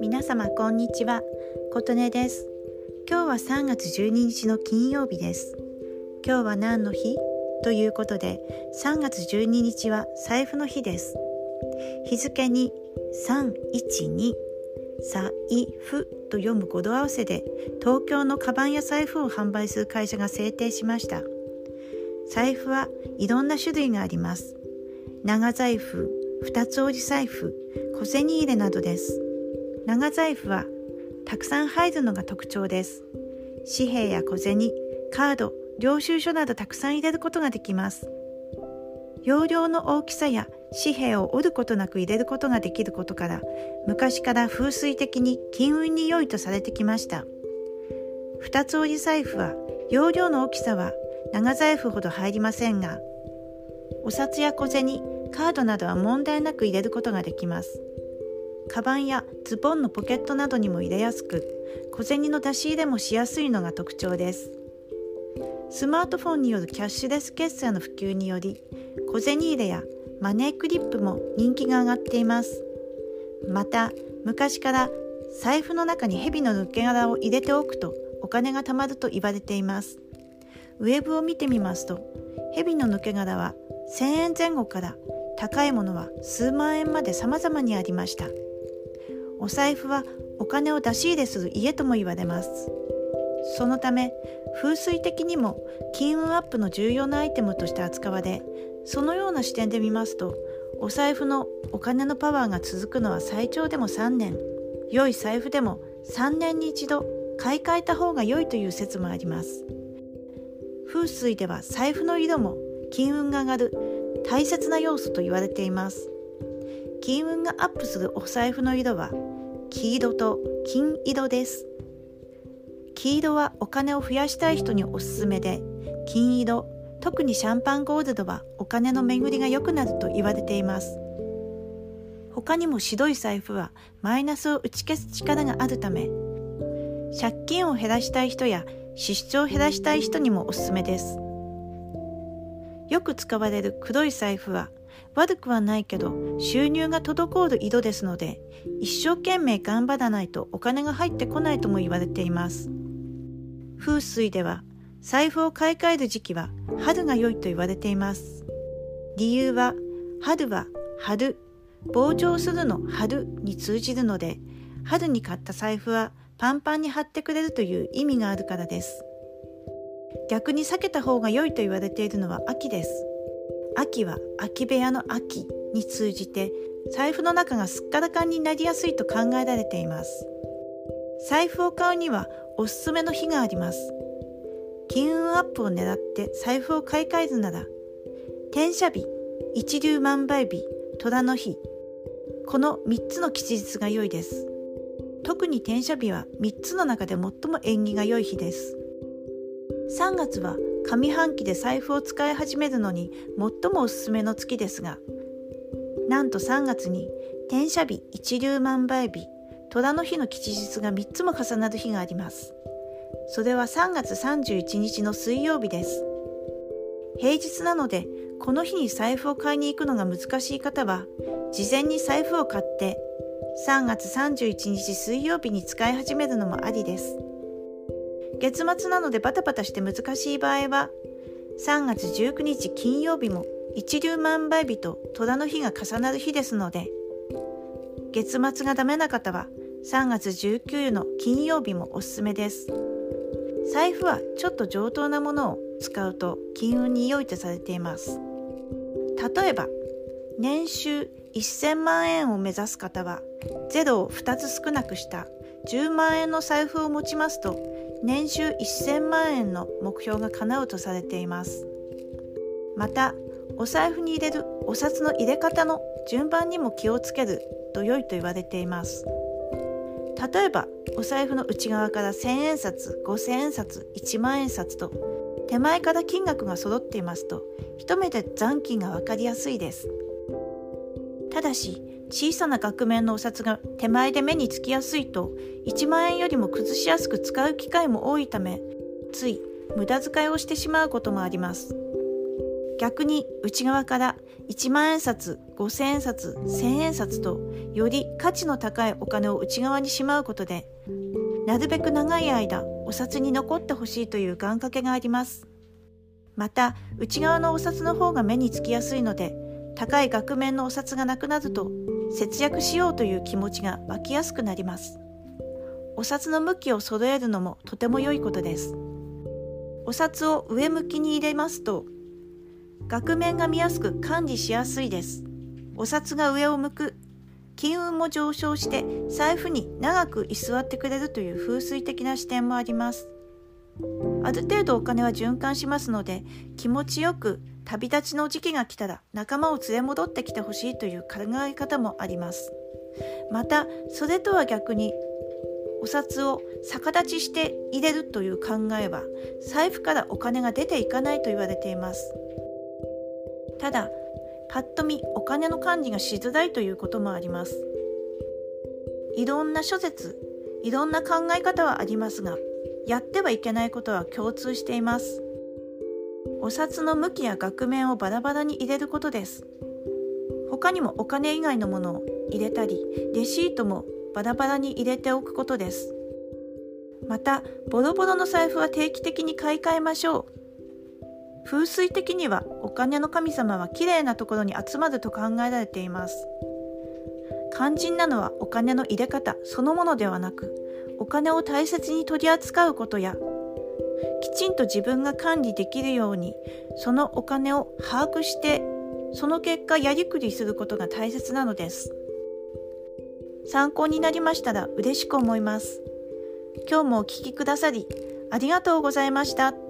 皆様こんにちは。琴音です。今日は3月12日の金曜日です。今日は何の日？ということで3月12日は財布の日です。日付に312財布と読む語呂合わせで東京のカバンや財布を販売する会社が制定しました。財布はいろんな種類があります。長財布二つ折り財布小銭入れなどです。長財布はたくさん入るのが特徴です。紙幣や小銭カード領収書などたくさん入れることができます。容量の大きさや紙幣を折ることなく入れることができることから昔から風水的に金運に良いとされてきました。二つ折り財布は容量の大きさは長財布ほど入りませんがお札や小銭カードなどは問題なく入れることができます。カバンやズボンのポケットなどにも入れやすく小銭の出し入れもしやすいのが特徴です。スマートフォンによるキャッシュレス決済の普及により小銭入れやマネークリップも人気が上がっています。また昔から財布の中に蛇の抜け殻を入れておくとお金が貯まると言われています。ウェブを見てみますと蛇の抜け殻は1000円前後から高いものは数万円まで様々にありました。お財布はお金を出し入れする家とも言われます。そのため風水的にも金運アップの重要なアイテムとして扱われそのような視点で見ますとお財布のお金のパワーが続くのは最長でも3年良い財布でも3年に一度買い替えた方が良いという説もあります。風水では財布の色も金運が上がる大切な要素と言われています。金運がアップするお財布の色は黄色と金色です。黄色はお金を増やしたい人におすすめで金色特にシャンパンゴールドはお金の巡りが良くなると言われています。他にも白い財布はマイナスを打ち消す力があるため借金を減らしたい人や支出を減らしたい人にもおすすめです。よく使われる黒い財布は悪くはないけど収入が滞る色ですので一生懸命頑張らないとお金が入ってこないとも言われています風水では財布を買い替える時期は春が良いと言われています。理由は春は春、膨張するの春に通じるので、春に買った財布はパンパンに貼ってくれるという意味があるからです。逆に避けた方が良いと言われているのは秋です。秋は空き部屋の秋に通じて財布の中がすっからかんになりやすいと考えられています。財布を買うにはおすすめの日があります。金運アップを狙って財布を買い替えるなら、転写日、一流万倍日、虎の日、この3つの吉日が良いです。特に転写日は3つの中で最も縁起が良い日です。3月は上半期で財布を使い始めるのに最もおすすめの月ですが、なんと3月に転写日、一流万倍日、虎の日の吉日が3つも重なる日があります。それは3月31日の水曜日です。平日なので、この日に財布を買いに行くのが難しい方は、事前に財布を買って、3月31日水曜日に使い始めるのもありです。月末なのでバタバタして難しい場合は、3月19日金曜日も一粒万倍日と虎の日が重なる日ですので、月末がダメな方は3月19日の金曜日もおすすめです。財布はちょっと上等なものを使うと金運に良いとされています例えば年収1000万円を目指す方はゼロを2つ少なくした10万円の財布を持ちますと年収1000万円の目標が叶うとされています。またお財布に入れるお札の入れ方の順番にも気をつけると良いと言われています。例えばお財布の内側から1000円札5000円札1万円札と手前から金額が揃っていますと一目で残金が分かりやすいです。ただし小さな額面のお札が手前で目につきやすいと1万円よりも崩しやすく使う機会も多いためつい無駄遣いをしてしまうこともあります逆に内側から1万円札、5000円札、1000円札とより価値の高いお金を内側にしまうことでなるべく長い間お札に残ってほしいという願掛けがあります。また内側のお札の方が目につきやすいので高い額面のお札がなくなると節約しようという気持ちが湧きやすくなります。お札の向きを揃えるのもとても良いことです。お札を上向きに入れますと額面が見やすく管理しやすいです。お札が上を向く金運も上昇して財布に長く居座ってくれるという風水的な視点もあります。ある程度お金は循環しますので気持ちよく旅立ちの時期が来たら仲間を連れ戻ってきてほしいという考え方もあります。またそれとは逆にお札を逆立ちして入れるという考えは財布からお金が出ていかないと言われています。ただパッと見お金の管理がしづらいということもあります。いろんな諸説いろんな考え方はありますがやってはいけないことは共通しています。お札の向きや額面をバラバラに入れることです。他にもお金以外のものを入れたりレシートもバラバラに入れておくことです。またボロボロの財布は定期的に買い替えましょう。風水的にはお金の神様はきれいなところに集まると考えられています。肝心なのはお金の入れ方そのものではなくお金を大切に取り扱うことやちんと自分が管理できるようにそのお金を把握してその結果やりくりすることが大切なのです参考になりましたら嬉しく思います今日もお聴きくださりありがとうございました。